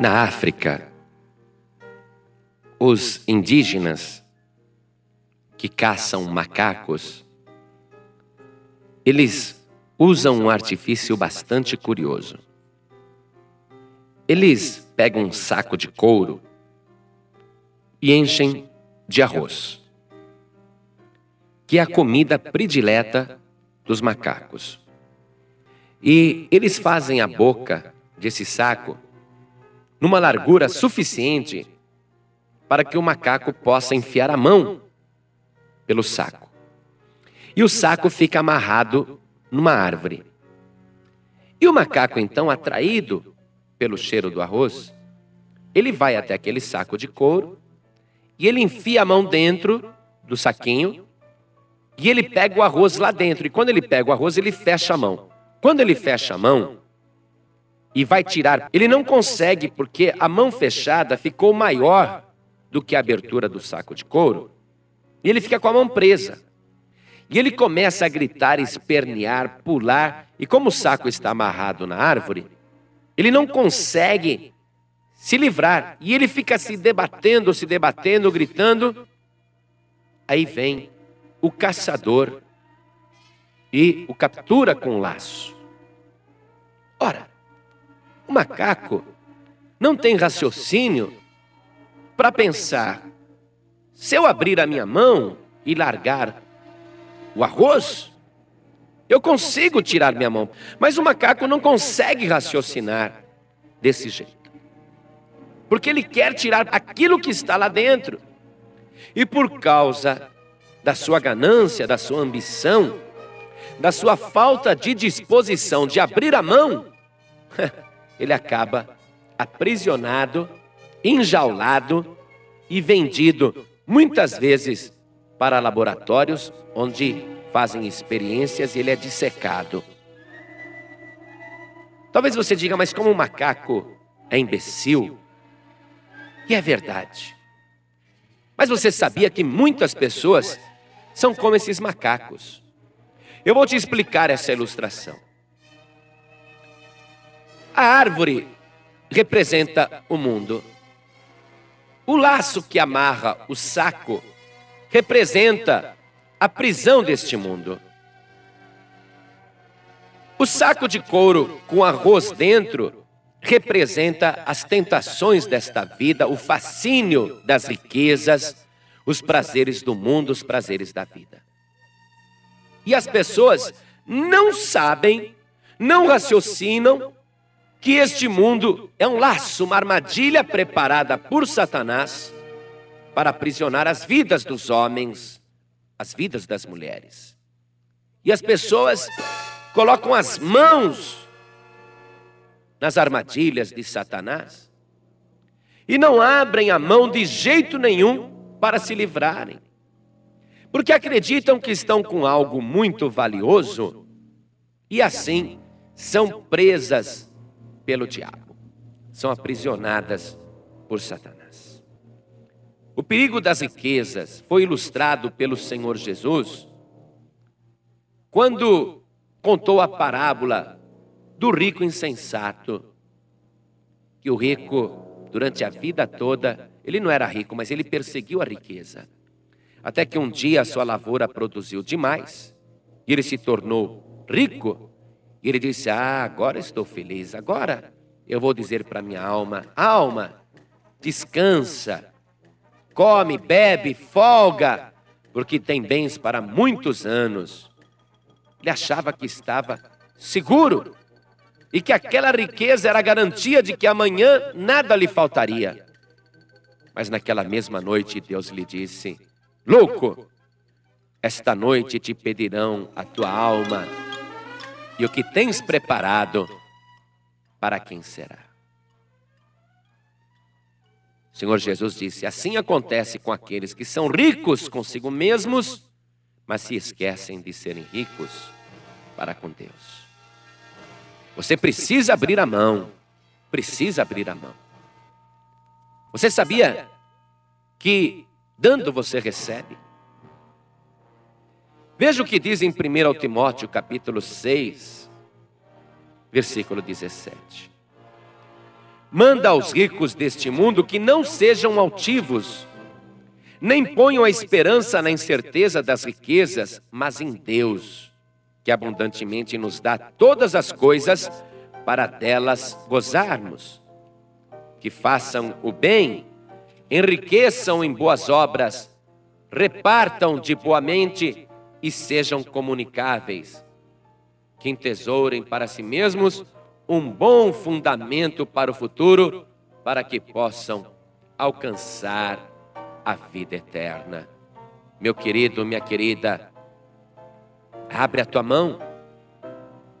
Na África, os indígenas que caçam macacos, eles usam um artifício bastante curioso. Eles pegam um saco de couro e enchem de arroz, que é a comida predileta dos macacos. E eles fazem a boca desse saco numa largura suficiente para que o macaco possa enfiar a mão pelo saco. E o saco fica amarrado numa árvore. E o macaco, então, atraído pelo cheiro do arroz, ele vai até aquele saco de couro e ele enfia a mão dentro do saquinho e ele pega o arroz lá dentro. E quando ele pega o arroz, ele fecha a mão. Quando ele fecha a mão e vai tirar, ele não consegue porque a mão fechada ficou maior do que a abertura do saco de couro. E ele fica com a mão presa. E ele começa a gritar, espernear, pular. E como o saco está amarrado na árvore, ele não consegue se livrar. E ele fica se debatendo, se debatendo, gritando. Aí vem o caçador e o captura com um laço. Ora, o macaco não tem raciocínio para pensar: se eu abrir a minha mão e largar o arroz, eu consigo tirar minha mão. Mas o macaco não consegue raciocinar desse jeito. Porque ele quer tirar aquilo que está lá dentro. E por causa da sua ganância, da sua ambição, da sua falta de disposição de abrir a mão, ele acaba aprisionado, enjaulado e vendido muitas vezes para laboratórios onde fazem experiências e ele é dissecado. Talvez você diga, mas como um macaco é imbecil? E é verdade. Mas você sabia que muitas pessoas são como esses macacos. Eu vou te explicar essa ilustração. A árvore representa o mundo. O laço que amarra o saco representa a prisão deste mundo. O saco de couro com arroz dentro representa as tentações desta vida, o fascínio das riquezas, os prazeres do mundo, os prazeres da vida. E as pessoas não sabem, não raciocinam que este mundo é um laço, uma armadilha preparada por Satanás para aprisionar as vidas dos homens, as vidas das mulheres. E as pessoas colocam as mãos nas armadilhas de Satanás e não abrem a mão de jeito nenhum para se livrarem. Porque acreditam que estão com algo muito valioso e assim são presas pelo diabo, são aprisionadas por Satanás. O perigo das riquezas foi ilustrado pelo Senhor Jesus quando contou a parábola do rico insensato, que o rico, durante a vida toda, ele não era rico, mas ele perseguiu a riqueza. Até que um dia a sua lavoura produziu demais e ele se tornou rico. E ele disse: Ah, agora estou feliz. Agora eu vou dizer para minha alma: Alma, descansa, come, bebe, folga, porque tem bens para muitos anos. Ele achava que estava seguro e que aquela riqueza era a garantia de que amanhã nada lhe faltaria. Mas naquela mesma noite Deus lhe disse: Louco, esta noite te pedirão a tua alma e o que tens preparado, para quem será? O Senhor Jesus disse: Assim acontece com aqueles que são ricos consigo mesmos, mas se esquecem de serem ricos para com Deus. Você precisa abrir a mão, precisa abrir a mão. Você sabia que dando você recebe? Veja o que diz em 1 Timóteo capítulo 6, versículo 17. Manda aos ricos deste mundo que não sejam altivos, nem ponham a esperança na incerteza das riquezas, mas em Deus, que abundantemente nos dá todas as coisas para delas gozarmos. Que façam o bem, enriqueçam em boas obras, repartam de boa mente e sejam comunicáveis. Que entesourem para si mesmos um bom fundamento para o futuro, para que possam alcançar a vida eterna. Meu querido, minha querida, abre a tua mão.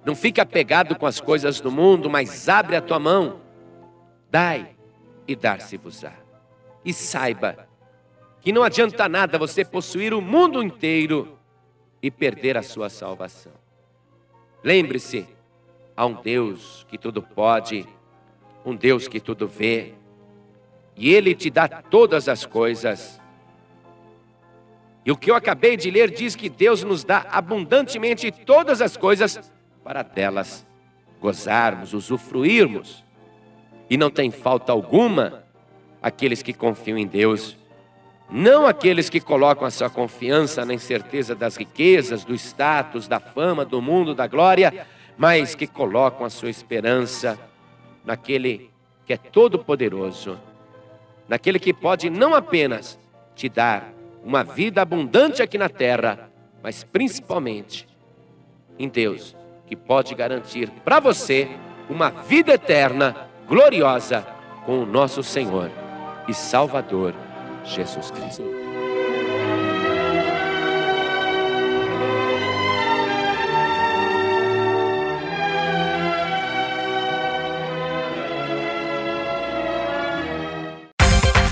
Não fica apegado com as coisas do mundo, mas abre a tua mão. Dai e dar-se-vos-á. E saiba que não adianta nada você possuir o mundo inteiro e perder a sua salvação. Lembre-se, Há um Deus que tudo pode, um Deus que tudo vê, e Ele te dá todas as coisas. E o que eu acabei de ler diz que Deus nos dá abundantemente todas as coisas para delas gozarmos, usufruirmos. E não tem falta alguma aqueles que confiam em Deus, não aqueles que colocam a sua confiança na incerteza das riquezas, do status, da fama, do mundo, da glória, mas que colocam a sua esperança naquele que é todo-poderoso, naquele que pode não apenas te dar uma vida abundante aqui na terra, mas principalmente em Deus, que pode garantir para você uma vida eterna, gloriosa, com o nosso Senhor e Salvador Jesus Cristo.